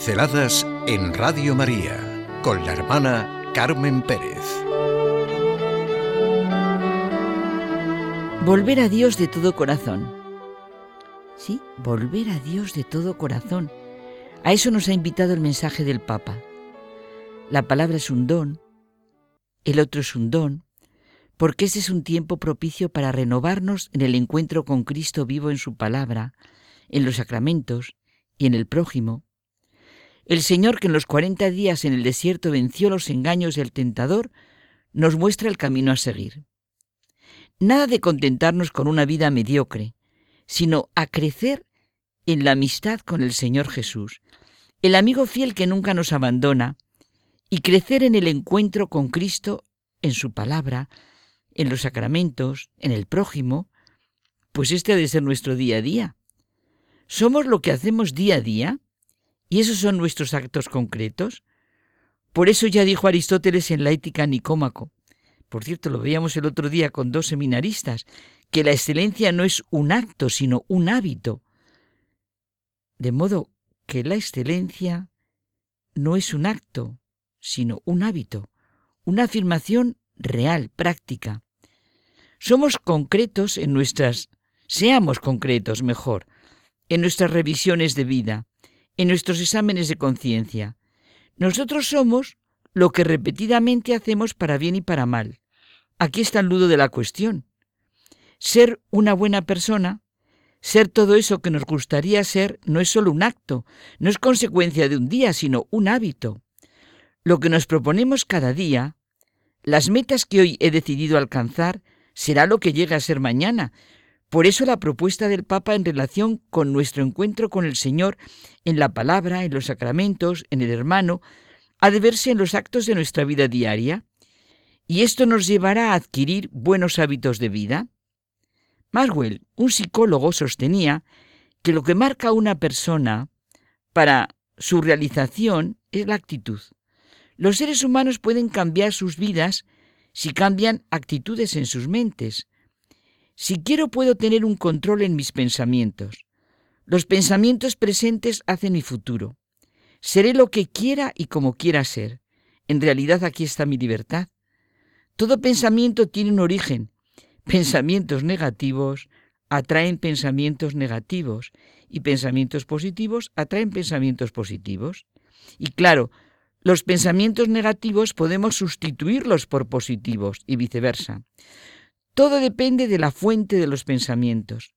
Pinceladas en Radio María con la hermana Carmen Pérez. Volver a Dios de todo corazón. Sí, volver a Dios de todo corazón. A eso nos ha invitado el mensaje del Papa. La palabra es un don, el otro es un don, porque este es un tiempo propicio para renovarnos en el encuentro con Cristo vivo en su palabra, en los sacramentos y en el prójimo. El Señor que en los cuarenta días en el desierto venció los engaños del tentador, nos muestra el camino a seguir. Nada de contentarnos con una vida mediocre, sino a crecer en la amistad con el Señor Jesús, el amigo fiel que nunca nos abandona, y crecer en el encuentro con Cristo en su palabra, en los sacramentos, en el prójimo, pues este ha de ser nuestro día a día. Somos lo que hacemos día a día y esos son nuestros actos concretos. Por eso ya dijo Aristóteles en la Ética Nicómaco, por cierto, lo veíamos el otro día con dos seminaristas, que la excelencia no es un acto, sino un hábito. De modo que la excelencia no es un acto, sino un hábito, una afirmación real, práctica. Somos concretos en nuestras, seamos concretos mejor, en nuestras revisiones de vida, en nuestros exámenes de conciencia. Nosotros somos lo que repetidamente hacemos para bien y para mal. Aquí está el nudo de la cuestión. Ser una buena persona, ser todo eso que nos gustaría ser, no es solo un acto, no es consecuencia de un día, sino un hábito. Lo que nos proponemos cada día, las metas que hoy he decidido alcanzar, será lo que llegue a ser mañana. Por eso la propuesta del Papa en relación con nuestro encuentro con el Señor en la palabra, en los sacramentos, en el hermano, ha de verse en los actos de nuestra vida diaria. Y esto nos llevará a adquirir buenos hábitos de vida. Maswell, un psicólogo, sostenía que lo que marca a una persona para su realización es la actitud. Los seres humanos pueden cambiar sus vidas si cambian actitudes en sus mentes. Si quiero puedo tener un control en mis pensamientos. Los pensamientos presentes hacen mi futuro. Seré lo que quiera y como quiera ser. En realidad aquí está mi libertad. Todo pensamiento tiene un origen. Pensamientos negativos atraen pensamientos negativos y pensamientos positivos atraen pensamientos positivos. Y claro, los pensamientos negativos podemos sustituirlos por positivos y viceversa. Todo depende de la fuente de los pensamientos.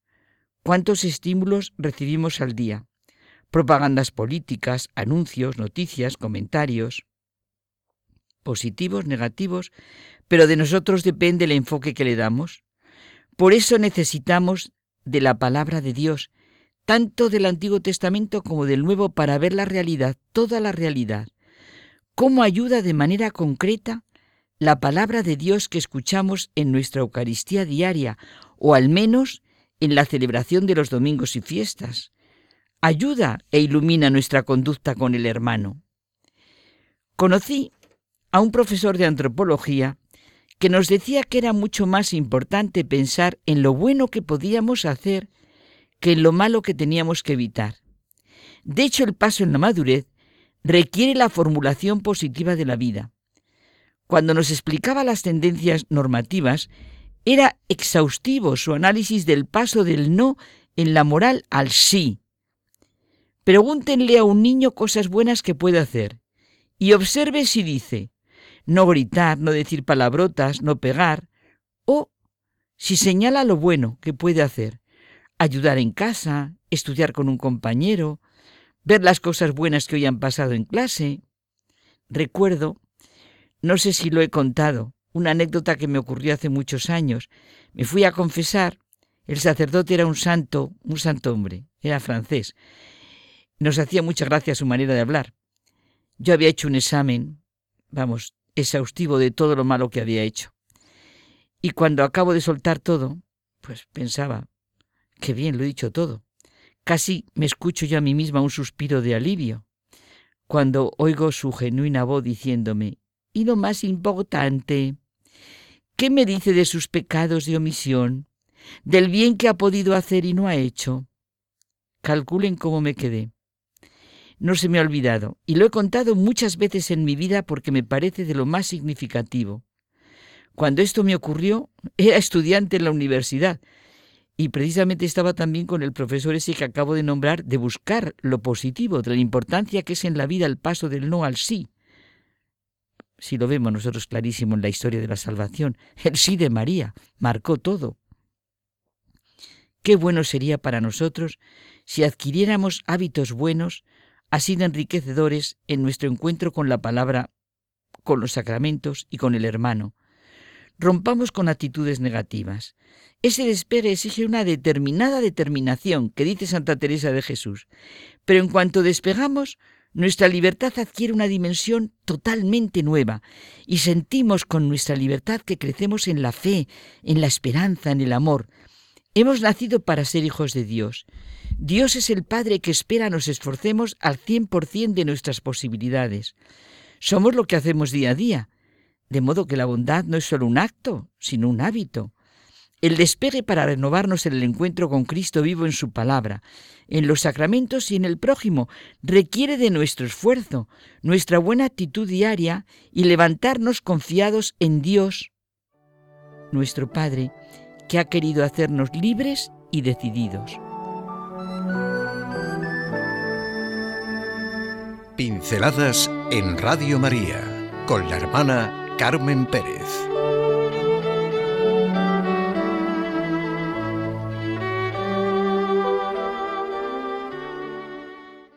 ¿Cuántos estímulos recibimos al día? Propagandas políticas, anuncios, noticias, comentarios. Positivos, negativos, pero de nosotros depende el enfoque que le damos. Por eso necesitamos de la palabra de Dios, tanto del Antiguo Testamento como del Nuevo, para ver la realidad, toda la realidad cómo ayuda de manera concreta la palabra de Dios que escuchamos en nuestra Eucaristía diaria o al menos en la celebración de los domingos y fiestas. Ayuda e ilumina nuestra conducta con el hermano. Conocí a un profesor de antropología que nos decía que era mucho más importante pensar en lo bueno que podíamos hacer que en lo malo que teníamos que evitar. De hecho, el paso en la madurez requiere la formulación positiva de la vida. Cuando nos explicaba las tendencias normativas, era exhaustivo su análisis del paso del no en la moral al sí. Pregúntenle a un niño cosas buenas que puede hacer y observe si dice no gritar, no decir palabrotas, no pegar, o si señala lo bueno que puede hacer, ayudar en casa, estudiar con un compañero, ver las cosas buenas que hoy han pasado en clase. Recuerdo, no sé si lo he contado, una anécdota que me ocurrió hace muchos años. Me fui a confesar, el sacerdote era un santo, un santo hombre, era francés. Nos hacía mucha gracia su manera de hablar. Yo había hecho un examen, vamos, exhaustivo de todo lo malo que había hecho. Y cuando acabo de soltar todo, pues pensaba, qué bien lo he dicho todo. Casi me escucho yo a mí misma un suspiro de alivio cuando oigo su genuina voz diciéndome, y lo más importante, ¿qué me dice de sus pecados de omisión, del bien que ha podido hacer y no ha hecho? Calculen cómo me quedé. no se me ha olvidado y lo he contado muchas veces en mi vida porque me parece de lo más significativo. Cuando esto me ocurrió, era estudiante en la universidad y precisamente estaba también con el profesor ese que acabo de nombrar de buscar lo positivo, de la importancia que es en la vida el paso del no al sí. Si lo vemos nosotros clarísimo en la historia de la salvación, el sí de María marcó todo. Qué bueno sería para nosotros si adquiriéramos hábitos buenos, así de enriquecedores en nuestro encuentro con la palabra, con los sacramentos y con el hermano. Rompamos con actitudes negativas. Ese despegue exige una determinada determinación, que dice Santa Teresa de Jesús. Pero en cuanto despegamos, nuestra libertad adquiere una dimensión totalmente nueva y sentimos con nuestra libertad que crecemos en la fe, en la esperanza, en el amor. Hemos nacido para ser hijos de Dios. Dios es el Padre que espera nos esforcemos al cien por cien de nuestras posibilidades. Somos lo que hacemos día a día, de modo que la bondad no es solo un acto, sino un hábito. El despegue para renovarnos en el encuentro con Cristo vivo en su palabra, en los sacramentos y en el prójimo requiere de nuestro esfuerzo, nuestra buena actitud diaria y levantarnos confiados en Dios, nuestro Padre, que ha querido hacernos libres y decididos. Pinceladas en Radio María con la hermana Carmen Pérez.